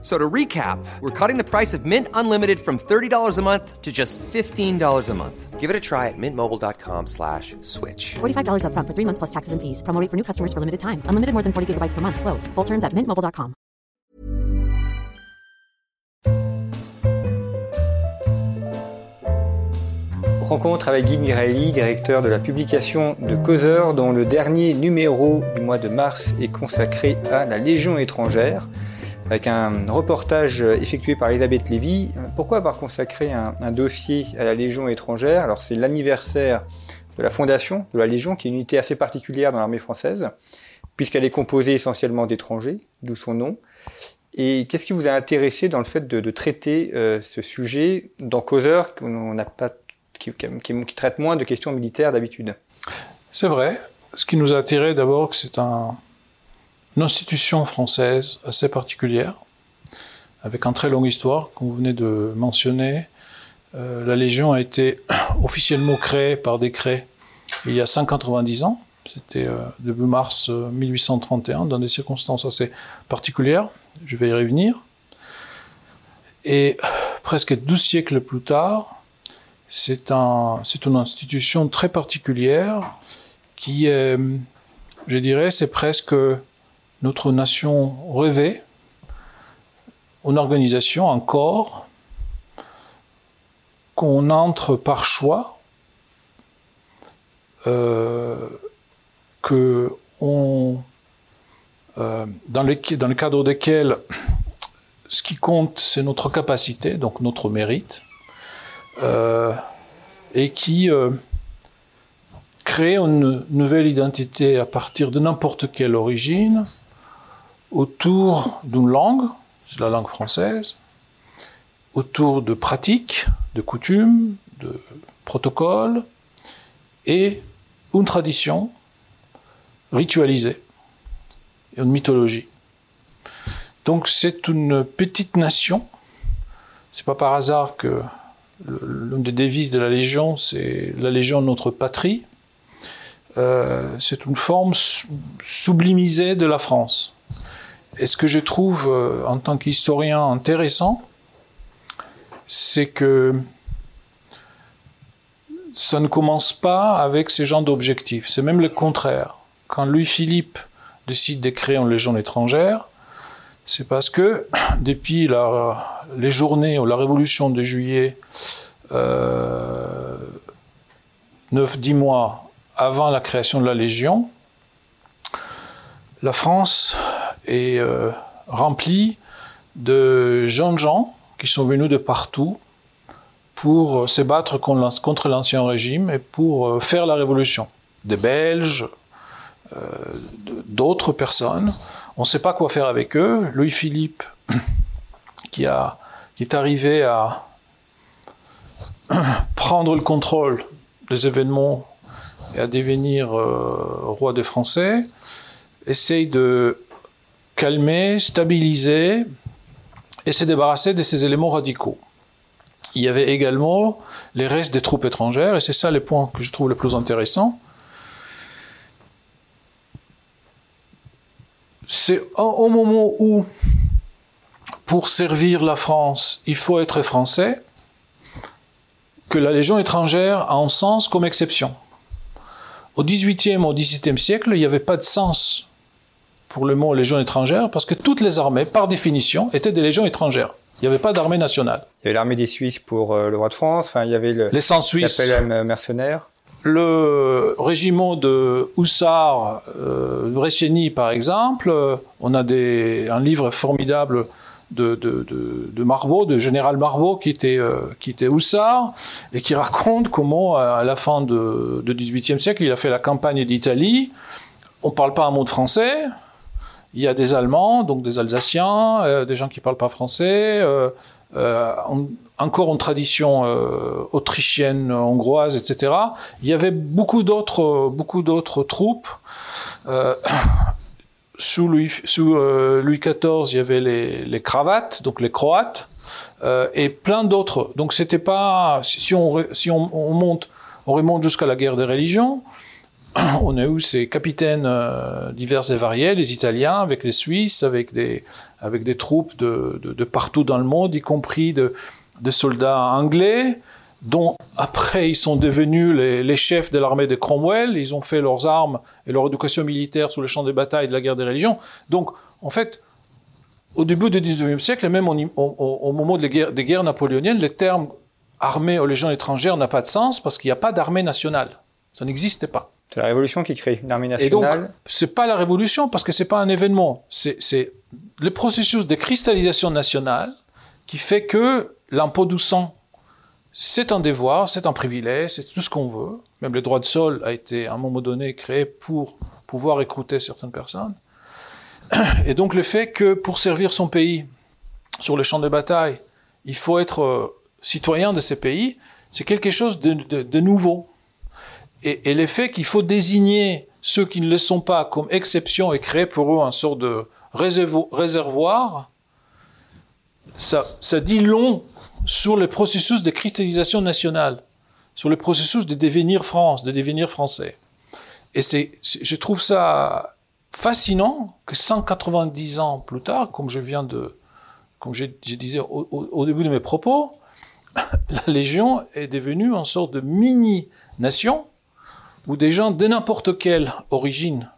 So to recap, we're cutting the price of Mint Unlimited from $30 a month to just $15 a month. Give it a try at mintmobile.com slash switch. $45 upfront for three months plus taxes and fees. Promo rate for new customers for limited time. Unlimited more than 40 gigabytes per month. Slows. Full terms at mintmobile.com. Rencontre avec Guy Miraili, directeur de la publication de Causeur, dont le dernier numéro du mois de mars est consacré à la Légion étrangère, avec un reportage effectué par Elisabeth Lévy. Pourquoi avoir consacré un, dossier à la Légion étrangère? Alors c'est l'anniversaire de la fondation de la Légion, qui est une unité assez particulière dans l'armée française, puisqu'elle est composée essentiellement d'étrangers, d'où son nom. Et qu'est-ce qui vous a intéressé dans le fait de, traiter euh, ce sujet dans Causeur, qui, qui, traite moins de questions militaires d'habitude? C'est vrai. Ce qui nous a attiré d'abord, c'est un, une institution française assez particulière, avec une très longue histoire, comme vous venez de mentionner. Euh, la Légion a été officiellement créée par décret il y a 190 ans. C'était euh, début mars 1831, dans des circonstances assez particulières. Je vais y revenir. Et presque 12 siècles plus tard, c'est un, une institution très particulière qui je dirais, c'est presque notre nation rêvée, une organisation, un corps qu'on entre par choix, euh, que euh, dans, le cadre desquels ce qui compte, c'est notre capacité, donc notre mérite, euh, et qui crée une nouvelle identité à partir de n'importe quelle origine autour d'une langue, c'est la langue française, autour de pratiques, de coutumes, de protocoles et une tradition ritualisée, une mythologie. Donc c'est une petite nation. C'est pas par hasard que l'une des devises de la Légion, c'est la Légion notre patrie. Euh, c'est une forme sublimisée de la France. Et ce que je trouve euh, en tant qu'historien intéressant, c'est que ça ne commence pas avec ces genres d'objectifs. C'est même le contraire. Quand Louis-Philippe décide de créer une légion étrangère, c'est parce que depuis les journées ou la révolution de juillet, euh, 9-10 mois avant la création de la Légion, la France est euh, remplie de jeunes gens qui sont venus de partout pour se battre contre l'ancien régime et pour faire la révolution. Des Belges, euh, d'autres personnes. On ne sait pas quoi faire avec eux. Louis-Philippe, qui, qui est arrivé à prendre le contrôle des événements et à devenir euh, roi des Français, essaye de calmer, stabiliser et se débarrasser de ces éléments radicaux. Il y avait également les restes des troupes étrangères, et c'est ça le point que je trouve le plus intéressant. C'est au moment où, pour servir la France, il faut être français, que la Légion étrangère a un sens comme exception. Au XVIIIe au XVIIe siècle, il n'y avait pas de sens pour le mot Légion étrangère parce que toutes les armées, par définition, étaient des légions étrangères. Il n'y avait pas d'armée nationale. Il y avait l'armée des Suisses pour euh, le roi de France, enfin, il y avait le, les 100 Suisses. mercenaires. Le régiment de Houssard, euh, Bresciani par exemple, euh, on a des, un livre formidable de, de, de, de Marbeau, de général Marbeau, qui était, euh, qui était Houssard, et qui raconte comment, à la fin de, de 18e siècle, il a fait la campagne d'Italie. On ne parle pas un mot de français. Il y a des Allemands, donc des Alsaciens, euh, des gens qui ne parlent pas français. Euh, on, encore une tradition autrichienne, hongroise, etc. Il y avait beaucoup d'autres, beaucoup d'autres troupes sous Louis, euh, XIV, il y avait les, cravates, donc les croates, euh, et plein d'autres. Donc c'était pas, si on remonte jusqu'à la guerre des religions, on a eu ces capitaines euh, divers et variés, les Italiens avec les Suisses, avec des, avec des troupes de, de, partout dans le monde, y compris de, de soldats anglais, dont après ils sont devenus les, les chefs de l'armée de Cromwell, ils ont fait leurs armes et leur éducation militaire sur le champ des batailles de la guerre des religions. Donc, en fait, au début du 19e siècle, et même au moment des guerres, des guerres napoléoniennes, les termes armée aux légions étrangères n'a pas de sens parce qu'il n'y a pas d'armée nationale. Ça n'existait pas. C'est la Révolution qui crée une armée Et donc, nationale. c'est pas la Révolution parce que c'est pas un événement. C'est c'est le processus de cristallisation nationale qui fait que l'impôt du sang, c'est un devoir, c'est un privilège, c'est tout ce qu'on veut. Même le droit de sol a été à un moment donné créé pour pouvoir écrouter certaines personnes. Et donc le fait que pour servir son pays sur le champ de bataille, il faut être euh, citoyen de ces pays, c'est quelque chose de, de- de nouveau. Et, et l'effet qu'il faut désigner ceux qui ne le sont pas comme exception et créer pour eux un sort de réservo- réservoir, ça, dit long sur le processus de cristallisation nationale, sur le processus de devenir France, de devenir français. Et c'est, je trouve ça fascinant que 190 ans plus tard, comme je viens de, comme je, disais au- au début de mes propos, la Légion est devenue une sorte de mini-nation où des gens de n'importe quelle origine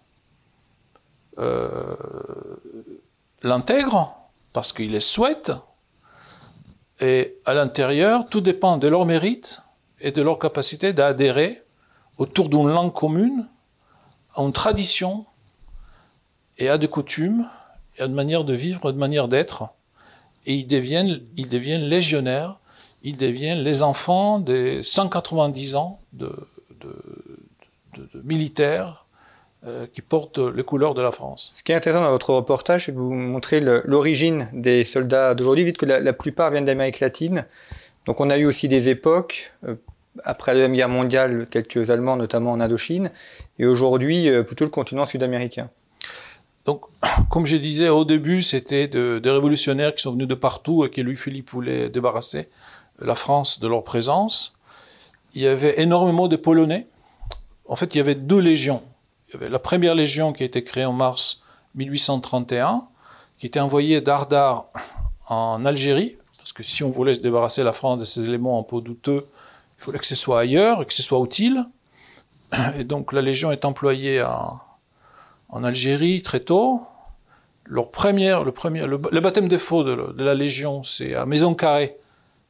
euh, l'intègrent parce qu'ils les souhaitent. Et à l'intérieur, tout dépend de leur mérite et de leur capacité d'adhérer autour d'une langue commune, à une tradition et à des coutumes, et à une manière de vivre, une manière d'être. Et ils deviennent, ils deviennent légionnaires, ils deviennent les enfants des 190 ans de, militaires euh, qui portent les couleurs de la France. Ce qui est intéressant dans votre reportage, c'est que vous montrez l'origine des soldats d'aujourd'hui, vu que la, la plupart viennent d'Amérique latine. Donc on a eu aussi des époques, euh, après la Deuxième Guerre mondiale, quelques Allemands, notamment en Indochine, et aujourd'hui euh, plutôt le continent sud-américain. Donc, comme je disais au début, c'était de- des révolutionnaires qui sont venus de partout et que Louis-Philippe voulait débarrasser la France de leur présence. Il y avait énormément de Polonais. En fait, il y avait deux légions. Il y avait la première légion qui a été créée en mars 1831, qui était envoyée d'Ardar en Algérie, parce que si on voulait se débarrasser la France de ces éléments un peu douteux, il fallait que ce soit ailleurs et que ce soit utile. Et donc la légion est employée en, Algérie très tôt. Le, baptême des faux de, de la Légion, c'est à Maison Carrée,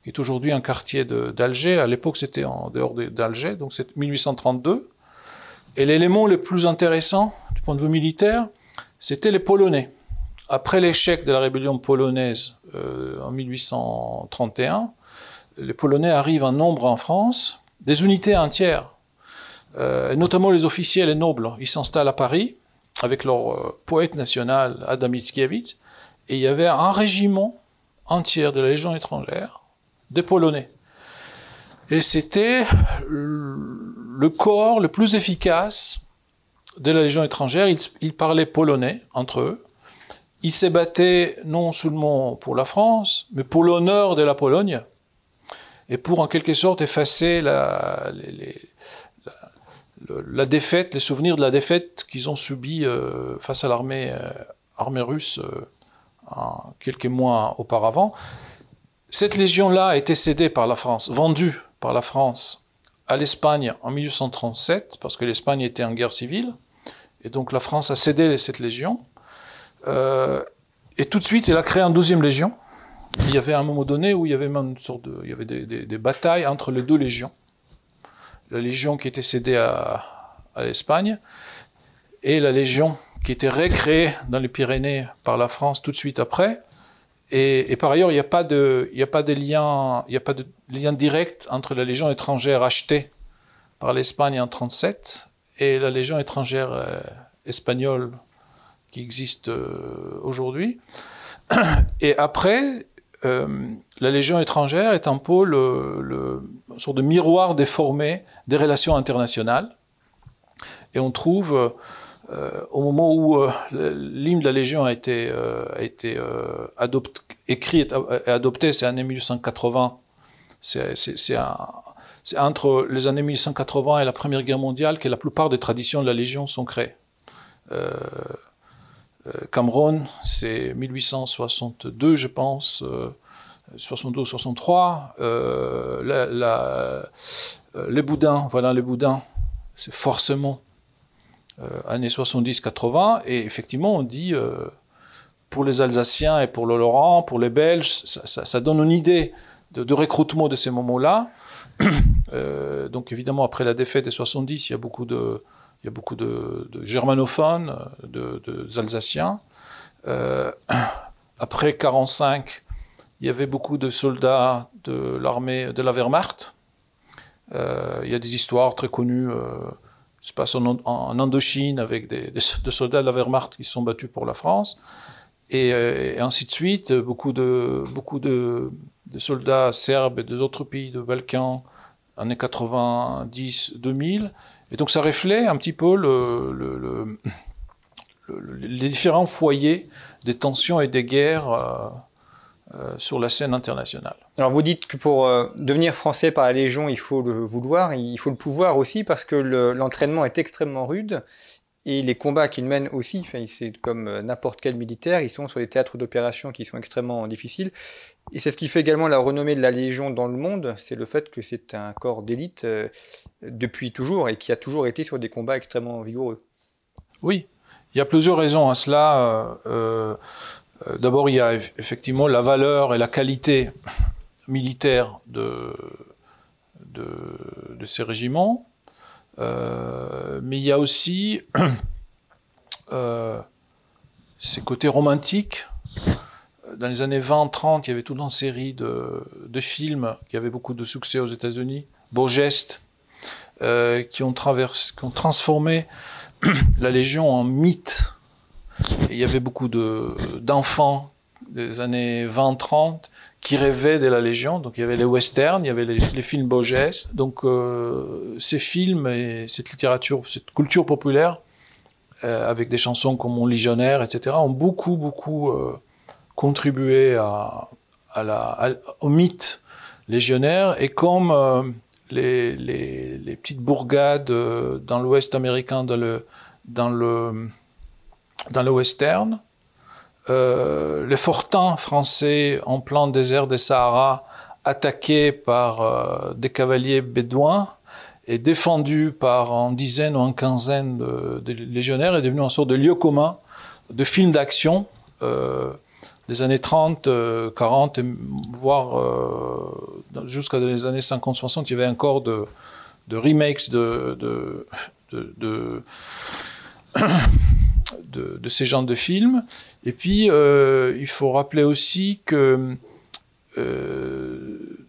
qui est aujourd'hui un quartier d'Alger. À l'époque, c'était en dehors de- d'Alger, donc c'est 1832. Et l'élément le plus intéressant du point de vue militaire, c'était les Polonais. Après l'échec de la rébellion polonaise euh, en 1831, les Polonais arrivent en nombre en France, des unités entières, euh, notamment les officiels et nobles. Ils s'installent à Paris avec leur euh, poète national Adam Mickiewicz, et il y avait un régiment entier de la Légion étrangère des Polonais. Et c'était le corps le plus efficace de la Légion étrangère. Ils, parlaient polonais entre eux. Ils se battaient non seulement pour la France, mais pour l'honneur de la Pologne, et pour en quelque sorte effacer la, défaite, les souvenirs de la défaite qu'ils ont subie euh, face à l'armée euh, russe euh, quelques mois auparavant. Cette légion-là a été cédée par la France, vendue par la France à l'Espagne en 1837, parce que l'Espagne était en guerre civile, et donc la France a cédé cette légion. Euh, et tout de suite, elle a créé une deuxième légion. Il y avait un moment donné où il y avait même une sorte de, il y avait des, batailles entre les deux légions. La légion qui était cédée à, à l'Espagne et la légion qui était recréée dans les Pyrénées par la France tout de suite après. Et, par ailleurs, il n'y a pas de, lien, direct entre la légion étrangère achetée par l'Espagne en 37 et la légion étrangère euh, espagnole qui existe euh, aujourd'hui. Et après, euh, la Légion étrangère est un peu le, le sorte de miroir déformé des relations internationales. Et on trouve euh, au moment où euh, l'hymne de la Légion a été, euh, adopté, écrit et adopté, c'est l'année 1880. C'est entre les années 1880 et la Première Guerre mondiale que la plupart des traditions de la Légion sont créées. Cameroun, c'est 1862, je pense. 62-63, les boudins, voilà les boudins, c'est forcément euh, années 70-80, et effectivement, on dit, euh, pour les Alsaciens et pour le Laurent, pour les Belges, ça, donne une idée de, recrutement de ces moments-là. Euh, donc évidemment, après la défaite des 70, il y a beaucoup de, il y a beaucoup de, germanophones, de, Alsaciens. après 45, il y avait beaucoup de soldats de l'armée de la Wehrmacht. il y a des histoires très connues se passe en, Indochine avec des, soldats de la Wehrmacht qui sont battus pour la France. Et, ainsi de suite, beaucoup de, beaucoup de, soldats serbes et d'autres pays de Balkans, années 90, 2000. Et donc ça reflète un petit peu le, les différents foyers des tensions et des guerres. Euh, euh, sur la scène internationale. Alors vous dites que pour euh, devenir français par la Légion, il faut le vouloir, il faut le pouvoir aussi parce que l'entraînement est extrêmement rude et les combats qu'ils mènent aussi, c'est comme euh, n'importe quel militaire, ils sont sur des théâtres d'opération qui sont extrêmement difficiles. Et c'est ce qui fait également la renommée de la Légion dans le monde, c'est le fait que c'est un corps d'élite depuis toujours et qui a toujours été sur des combats extrêmement vigoureux. Oui, il y a plusieurs raisons à cela. Euh, d'abord, il y a effectivement la valeur et la qualité militaire de, ces régiments, euh, mais il y a aussi euh, ces côtés romantiques. Dans les années 20-30, il y avait toute une série de, films qui avaient beaucoup de succès aux États-Unis, Beaux gestes, qui ont transformé la Légion en mythe il y avait beaucoup d'enfants des années 20-30 qui rêvaient de la Légion. Donc il y avait les westerns, il y avait les, films beaux Donc euh, ces films et cette littérature, cette culture populaire, euh, avec des chansons comme Mon Légionnaire, etc., ont beaucoup, beaucoup euh, contribué à, la, au mythe légionnaire. Et comme les, les, petites bourgades dans l'Ouest américain, dans le, dans le dans le western. Euh, les fortins français en plein désert des Sahara, attaqués par euh, des cavaliers bédouins et défendus par une dizaine ou une quinzaine de, légionnaires, est devenu une sorte de lieu commun de films d'action euh, des années 30, 40, voire jusqu'à les années 50-60, il y avait encore de, remakes de, de ces genres de films. Et puis, euh, il faut rappeler aussi que euh,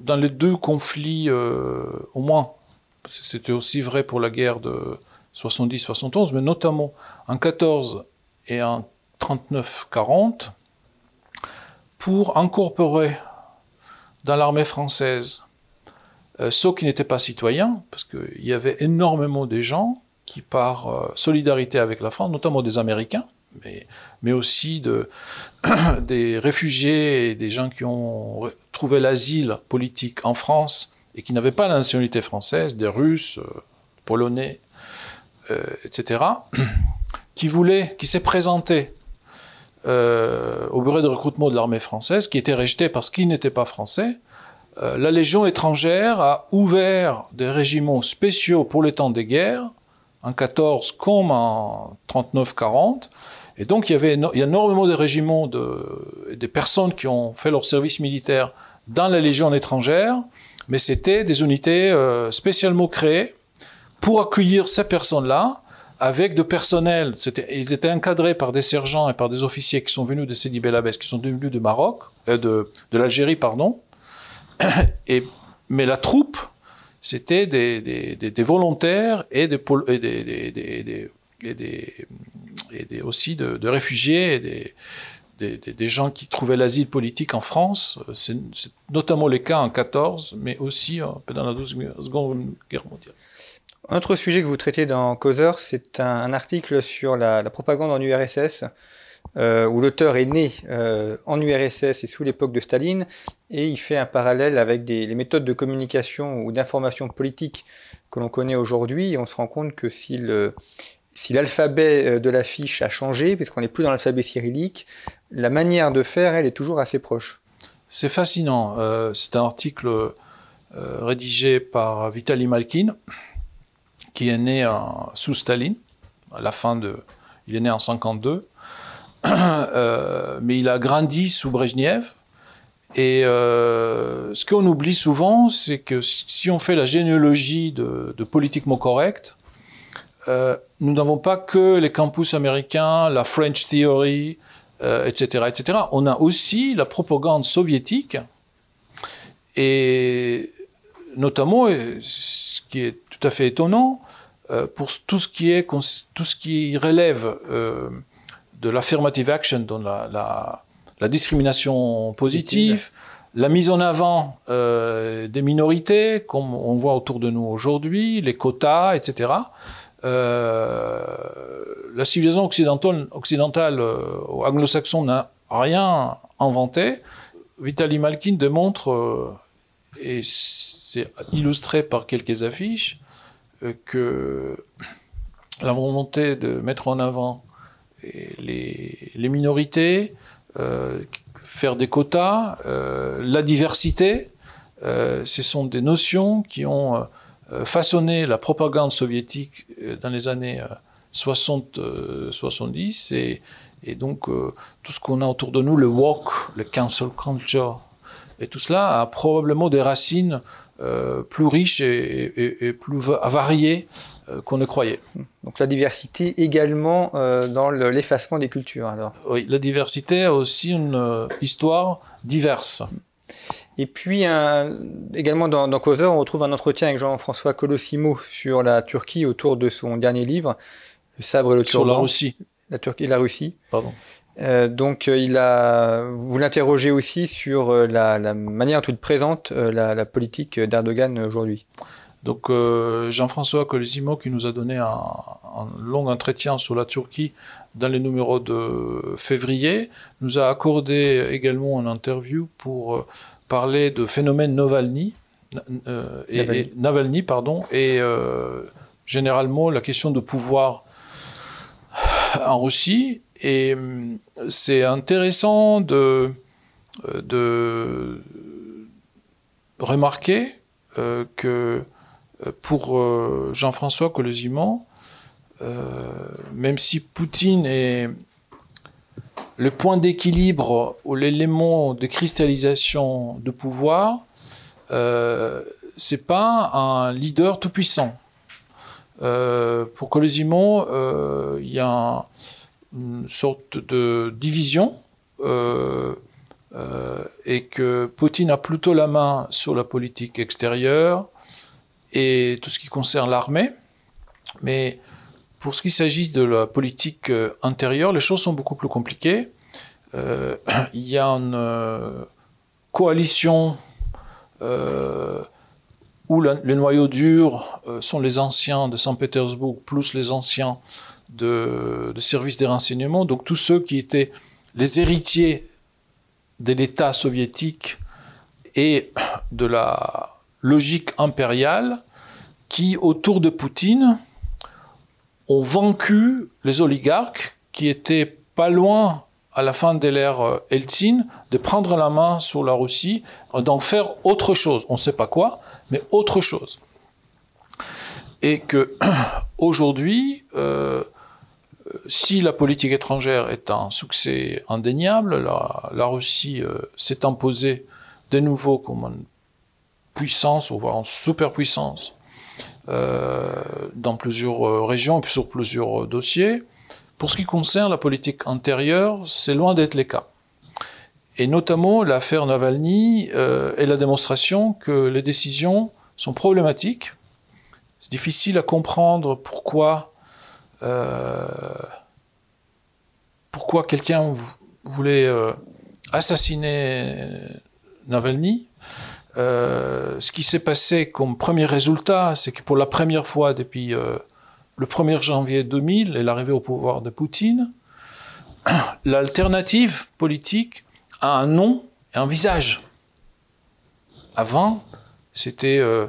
dans les deux conflits, euh, au moins, c'était aussi vrai pour la guerre de 70-71, mais notamment en 14 et en 39-40, pour incorporer dans l'armée française ceux qui n'étaient pas citoyens, parce qu'il y avait énormément de gens qui, par euh, solidarité avec la France, notamment des Américains, mais, mais aussi de, des réfugiés et des gens qui ont trouvé l'asile politique en France et qui n'avaient pas la nationalité française, des Russes, euh, Polonais, euh, etc., qui voulaient, qui s'est présenté au bureau de recrutement de l'armée française, qui était rejeté parce qu'il n'était pas français, la Légion étrangère a ouvert des régiments spéciaux pour les temps des guerres en 14 comme en 39-40. Et donc il y avait il y a énormément de régiments de, des personnes qui ont fait leur service militaire dans la Légion étrangère, mais c'était des unités euh, spécialement créées pour accueillir ces personnes-là avec de personnel. Ils étaient encadrés par des sergents et par des officiers qui sont venus de Sidi Bel qui sont venus du Maroc, euh, de, de l'Algérie, pardon. Et, mais la troupe c'était des, volontaires et des, et aussi de, réfugiés et des, gens qui trouvaient l'asile politique en France. C'est notamment le cas en 14, mais aussi pendant la Seconde Guerre mondiale. Un autre sujet que vous traitez dans Causeur, c'est un, article sur la, propagande en URSS, euh, où l'auteur est né euh, en URSS et sous l'époque de Staline, et il fait un parallèle avec les méthodes de communication ou d'information politique que l'on connaît aujourd'hui, on se rend compte que si l'alphabet euh, de la fiche a changé, puisqu'on n'est plus dans l'alphabet cyrillique, la manière de faire, elle, est toujours assez proche. C'est fascinant. c'est un article rédigé par Vitaly Malkin, qui est né sous Staline, à la fin de. Il est né en 52, euh, mais il a grandi sous Brezhnev. Et euh, ce qu'on oublie souvent, c'est que si on fait la généalogie de, politiquement correct, euh, nous n'avons pas que les campus américains, la French Theory, etc., etc. On a aussi la propagande soviétique, et notamment, ce qui est tout à fait étonnant, euh, pour tout ce qui est tout ce qui relève euh, de l'affirmative action, donc la, la, la discrimination positive, la mise en avant euh, des minorités, comme on voit autour de nous aujourd'hui, les quotas, etc. Euh, la civilisation occidentale, occidentale euh, anglo-saxonne n'a rien inventé. Vitaly Malkin démontre, et c'est illustré par quelques affiches, que la volonté de mettre en avant les, minorités, euh, faire des quotas, euh, la diversité, ce sont des notions qui ont façonné la propagande soviétique dans les années 60-70 et, et, donc tout ce qu'on a autour de nous, le woke, le cancel culture, et tout cela a probablement des racines euh, plus riches et, plus variées euh, qu'on ne croyait. Donc la diversité également euh, dans l'effacement des cultures alors. Oui, la diversité a aussi une histoire diverse. Et puis également dans, dans, Causeur, on retrouve un entretien avec Jean-François Colossimo sur la Turquie autour de son dernier livre, Le sabre et le turban. Sur la Russie. La Turquie et la Russie. Pardon. Euh, donc, euh, il a, vous l'interrogez aussi sur euh, la, la, manière il présente la, la, politique d'Erdogan aujourd'hui. Donc, Jean-François Colosimo, qui nous a donné un, un, long entretien sur la Turquie dans les numéros de février, nous a accordé également une interview pour parler de phénomène Navalny, et, Navalny. Navalny. pardon, et généralement la question de pouvoir en Russie et c'est intéressant de, euh, de remarquer euh, que euh, pour Jean-François Colosimo, même si Poutine est le point d'équilibre ou l'élément de cristallisation de pouvoir, euh, c'est pas un leader tout puissant. pour Colosimo, il y a un, une sorte de division euh, euh, et que Poutine a plutôt la main sur la politique extérieure et tout ce qui concerne l'armée. Mais pour ce qui s'agit de la politique euh, intérieure, les choses sont beaucoup plus compliquées. il y a une coalition où les noyaux durs sont les anciens de Saint-Pétersbourg plus les anciens de, services des renseignements, donc tous ceux qui étaient les héritiers de l'État soviétique et de la logique impériale qui, autour de Poutine, ont vaincu les oligarques qui étaient pas loin à la fin de l'ère Eltsine de prendre la main sur la Russie, d'en faire autre chose. On ne sait pas quoi, mais autre chose. Et que aujourd'hui, euh, si la politique étrangère est un succès indéniable, la, Russie euh, s'est imposée de nouveau comme une puissance, voire une superpuissance, euh, dans plusieurs euh, régions et sur plusieurs dossiers. Pour ce qui concerne la politique intérieure, c'est loin d'être le cas. Et notamment, l'affaire Navalny est la démonstration que les décisions sont problématiques. C'est difficile à comprendre pourquoi euh, pourquoi quelqu'un voulait euh, assassiner Navalny. Euh, ce qui s'est passé comme premier résultat, c'est que pour la première fois depuis euh, le 1er janvier 2000 et l'arrivée au pouvoir de Poutine, l'alternative politique a un nom et un visage. Avant, c'était euh,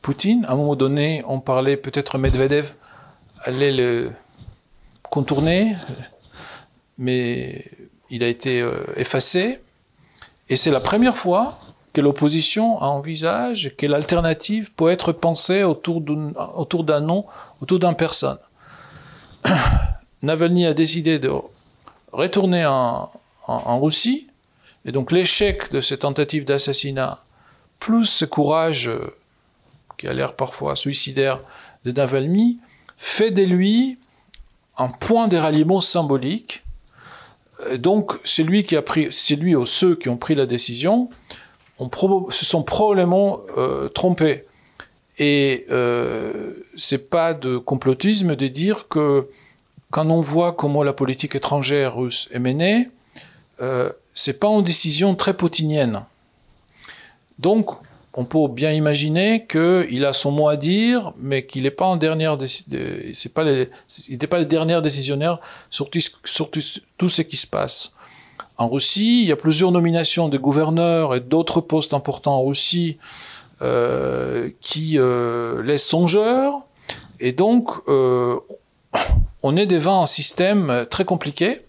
Poutine. À un moment donné, on parlait peut-être Medvedev allait le contourner, mais il a été effacé. Et c'est la première fois que l'opposition envisage que l'alternative peut être pensée autour d'un, nom, autour d'une personne. Navalny a décidé de retourner en, Russie, et donc l'échec de cette tentative d'assassinat, plus ce courage euh, qui a l'air parfois suicidaire de Navalny, fait de lui un point de ralliement symbolique. Donc, c'est lui qui a pris, c'est lui ou ceux qui ont pris la décision, on prob- se sont probablement euh, trompés. Et euh, c'est pas de complotisme de dire que quand on voit comment la politique étrangère russe est menée, euh, c'est pas une décision très poutinienne. Donc, on peut bien imaginer qu'il a son mot à dire, mais qu'il n'est pas en dernière, c'est pas le dernier décisionnaire sur tout ce qui se passe. En Russie, il y a plusieurs nominations de gouverneurs et d'autres postes importants en Russie euh, qui euh, laissent songeur. Et donc, euh, on est devant un système très compliqué.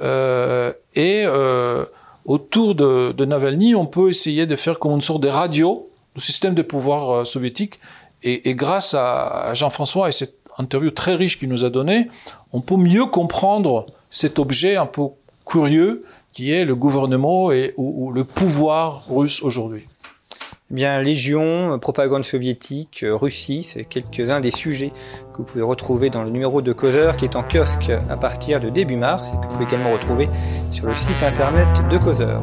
Et autour de, Navalny, on peut essayer de faire comme une sorte de radio du système de pouvoir soviétique. Et, et grâce à, à Jean-François et cette interview très riche qu'il nous a donnée, on peut mieux comprendre cet objet un peu curieux qui est le gouvernement et, ou, le pouvoir russe aujourd'hui. Eh bien, Légion, propagande soviétique, euh, Russie, c'est quelques-uns des sujets que vous pouvez retrouver dans le numéro de Causeur qui est en kiosque à partir de début mars et que vous pouvez également retrouver sur le site internet de Causeur.